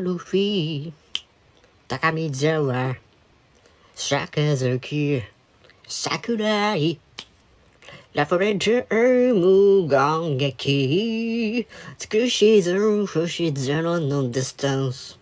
ルフィー高見沢坂崎桜井ラフレンチー無言劇尽くしずる不自然のディスタンス